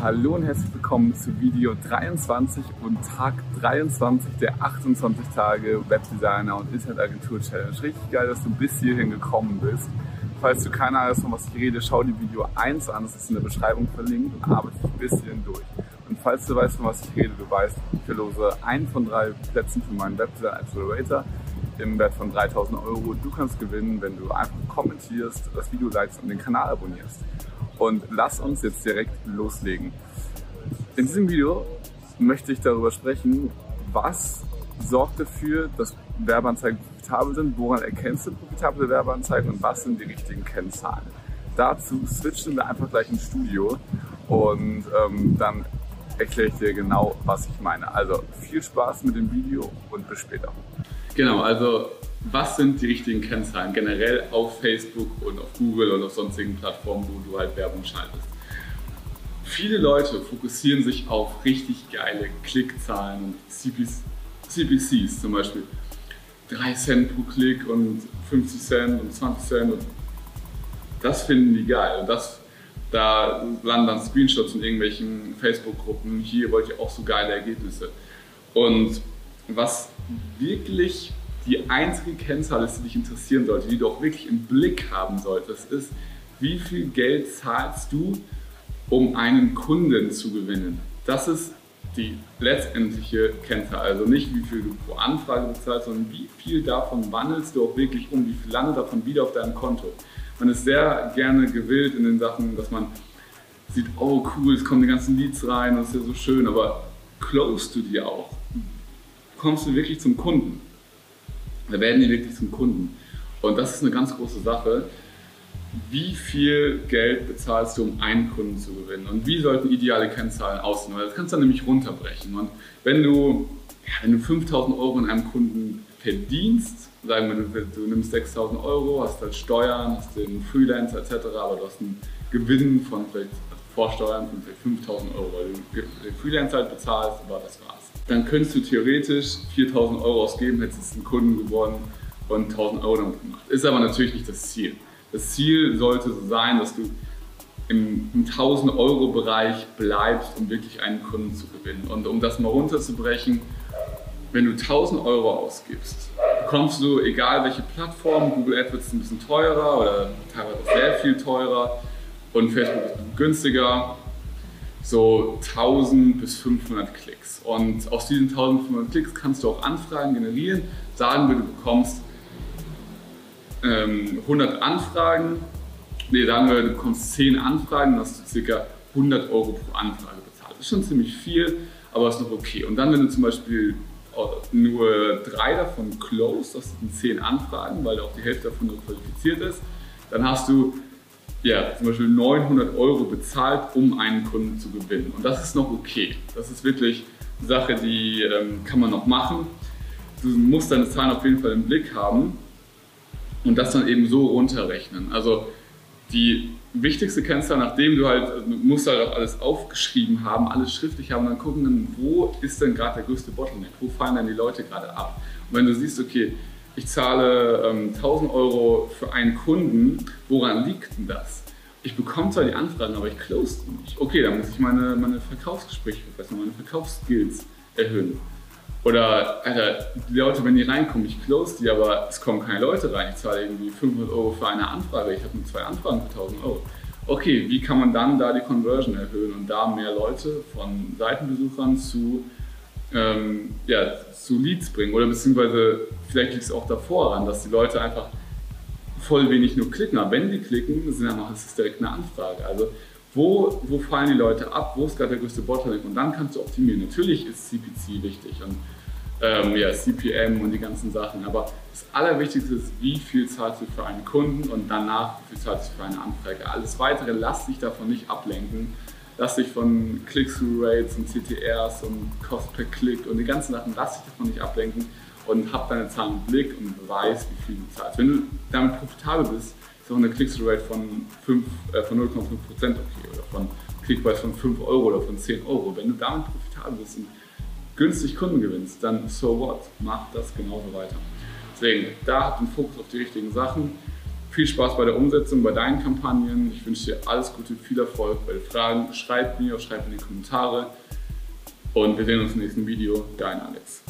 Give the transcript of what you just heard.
Hallo und herzlich willkommen zu Video 23 und Tag 23 der 28 Tage Webdesigner und Internetagentur Challenge. Richtig geil, dass du bis hierhin gekommen bist. Falls du keine Ahnung hast, von was ich rede, schau die Video 1 an, das ist in der Beschreibung verlinkt und arbeite dich bis hierhin durch. Und falls du weißt, von was ich rede, du weißt, ich verlose einen von drei Plätzen für meinen Webdesign Accelerator im Wert von 3000 Euro. Du kannst gewinnen, wenn du einfach kommentierst, das Video likest und den Kanal abonnierst. Und lass uns jetzt direkt loslegen. In diesem Video möchte ich darüber sprechen, was sorgt dafür, dass Werbeanzeigen profitabel sind, woran erkennst du profitable Werbeanzeigen und was sind die richtigen Kennzahlen. Dazu switchen wir einfach gleich ins Studio und ähm, dann erkläre ich dir genau, was ich meine. Also viel Spaß mit dem Video und bis später. Genau, also was sind die richtigen Kennzahlen generell auf Facebook und auf Google und auf sonstigen Plattformen, wo du halt Werbung schaltest. Viele Leute fokussieren sich auf richtig geile Klickzahlen und CPCs zum Beispiel. 3 Cent pro Klick und 50 Cent und 20 Cent und das finden die geil. Und das, da landen dann Screenshots in irgendwelchen Facebook-Gruppen. Hier wollt ihr auch so geile Ergebnisse. Und was wirklich die einzige Kennzahl ist, die dich interessieren sollte, die du auch wirklich im Blick haben solltest, ist, wie viel Geld zahlst du, um einen Kunden zu gewinnen. Das ist die letztendliche Kennzahl. Also nicht, wie viel du pro Anfrage bezahlst, sondern wie viel davon wandelst du auch wirklich um, wie viel lange davon wieder auf deinem Konto. Man ist sehr gerne gewillt in den Sachen, dass man sieht, oh cool, es kommen die ganzen Leads rein, das ist ja so schön, aber close du die auch? Kommst du wirklich zum Kunden? Da werden die wirklich zum Kunden. Und das ist eine ganz große Sache. Wie viel Geld bezahlst du, um einen Kunden zu gewinnen? Und wie sollten ideale Kennzahlen aussehen? Weil das kannst du dann nämlich runterbrechen. Und wenn du, ja, wenn du 5000 Euro in einem Kunden verdienst, sagen wir, du, du nimmst 6000 Euro, hast halt Steuern, hast den Freelancer etc., aber du hast einen Gewinn von vielleicht vor Steuern von vielleicht 5000 Euro, weil du den Freelancer halt bezahlst, aber das war's dann könntest du theoretisch 4000 Euro ausgeben, hättest einen Kunden gewonnen und 1000 Euro damit gemacht. Ist aber natürlich nicht das Ziel. Das Ziel sollte so sein, dass du im, im 1000 Euro Bereich bleibst, um wirklich einen Kunden zu gewinnen. Und um das mal runterzubrechen, wenn du 1000 Euro ausgibst, bekommst du, egal welche Plattform, Google AdWords ist ein bisschen teurer oder teilweise sehr viel teurer und Facebook ist günstiger, so 1000 bis 500 Klicks. Und aus diesen 1500 Klicks kannst du auch Anfragen generieren. Sagen wir, du bekommst ähm, 100 Anfragen, nee, sagen wir, du bekommst 10 Anfragen, dann hast du ca. 100 Euro pro Anfrage bezahlt. Das ist schon ziemlich viel, aber ist noch okay. Und dann, wenn du zum Beispiel nur drei davon close, das sind 10 Anfragen, weil auch die Hälfte davon nur qualifiziert ist, dann hast du ja, zum Beispiel 900 Euro bezahlt, um einen Kunden zu gewinnen. Und das ist noch okay. Das ist wirklich eine Sache, die ähm, kann man noch machen. Du musst deine Zahlen auf jeden Fall im Blick haben und das dann eben so runterrechnen. Also die wichtigste Kennzahl, nachdem du halt, du musst halt auch alles aufgeschrieben haben, alles schriftlich haben, dann gucken, wo ist denn gerade der größte Bottleneck, wo fallen dann die Leute gerade ab. Und wenn du siehst, okay, ich zahle ähm, 1000 Euro für einen Kunden, woran liegt denn das? Ich bekomme zwar die Anfragen, aber ich close die nicht. Okay, dann muss ich meine, meine Verkaufsgespräche verbessern, meine Verkaufsskills erhöhen. Oder, Alter, die Leute, wenn die reinkommen, ich close die, aber es kommen keine Leute rein. Ich zahle irgendwie 500 Euro für eine Anfrage, ich habe nur zwei Anfragen für 1000 Euro. Okay, wie kann man dann da die Conversion erhöhen und da mehr Leute von Seitenbesuchern zu ähm, ja, zu Leads bringen. Oder beziehungsweise vielleicht liegt es auch davor an, dass die Leute einfach voll wenig nur klicken. Aber wenn die klicken, sind dann ist es direkt eine Anfrage. Also wo, wo fallen die Leute ab, wo ist gerade der größte Bottleneck und dann kannst du optimieren. Natürlich ist CPC wichtig und ähm, ja, CPM und die ganzen Sachen, aber das Allerwichtigste ist, wie viel zahlst du für einen Kunden und danach, wie viel zahlst du für eine Anfrage. Alles Weitere lass dich davon nicht ablenken lass dich von Click-Through-Rates und CTRs und Cost per Click und die ganzen Sachen, lass dich davon nicht ablenken und hab deine Zahlen im Blick und beweis, wie viel du zahlst. Wenn du damit profitabel bist, ist auch eine Click-Through-Rate von, äh, von 0,5% okay oder von Clickpreis von 5 Euro oder von 10 Euro. Wenn du damit profitabel bist und günstig Kunden gewinnst, dann so what, mach das genauso weiter. Deswegen, da habt den Fokus auf die richtigen Sachen. Viel Spaß bei der Umsetzung, bei deinen Kampagnen. Ich wünsche dir alles Gute, viel Erfolg bei den Fragen. Schreib mir, schreib in die Kommentare. Und wir sehen uns im nächsten Video. Dein Alex.